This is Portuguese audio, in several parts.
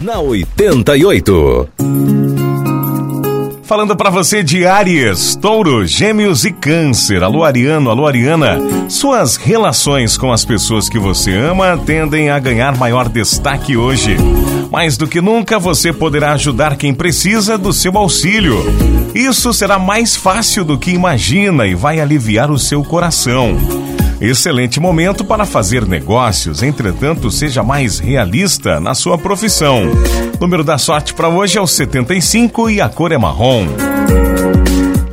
Na 88. Falando para você de Áries, Touro, Gêmeos e Câncer. Alô, Ariano, alô, Ariana. Suas relações com as pessoas que você ama tendem a ganhar maior destaque hoje. Mais do que nunca, você poderá ajudar quem precisa do seu auxílio. Isso será mais fácil do que imagina e vai aliviar o seu coração. Excelente momento para fazer negócios, entretanto, seja mais realista na sua profissão. O número da sorte para hoje é o 75 e a cor é marrom.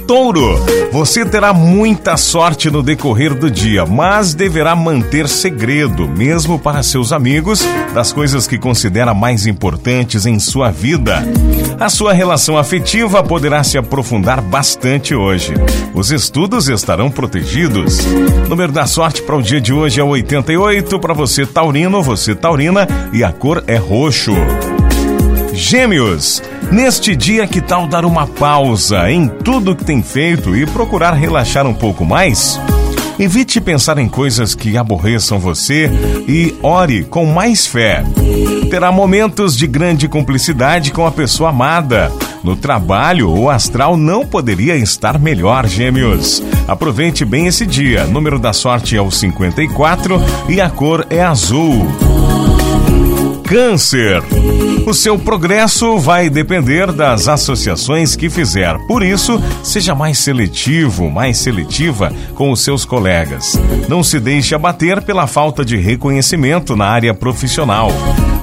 Touro, você terá muita sorte no decorrer do dia, mas deverá manter segredo, mesmo para seus amigos, das coisas que considera mais importantes em sua vida. A sua relação afetiva poderá se aprofundar bastante hoje. Os estudos estarão protegidos. O número da sorte para o dia de hoje é 88, para você taurino, você taurina, e a cor é roxo. Gêmeos, neste dia que tal dar uma pausa em tudo que tem feito e procurar relaxar um pouco mais? Evite pensar em coisas que aborreçam você e ore com mais fé. Terá momentos de grande cumplicidade com a pessoa amada. No trabalho, o astral não poderia estar melhor, gêmeos. Aproveite bem esse dia. Número da sorte é o 54 e a cor é azul. Câncer. O seu progresso vai depender das associações que fizer. Por isso, seja mais seletivo, mais seletiva com os seus colegas. Não se deixe abater pela falta de reconhecimento na área profissional.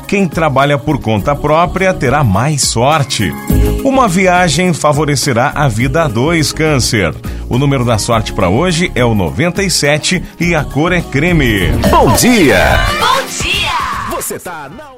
Quem trabalha por conta própria terá mais sorte. Uma viagem favorecerá a vida a dois, Câncer. O número da sorte para hoje é o 97 e a cor é creme. Bom dia! Bom dia! Você tá na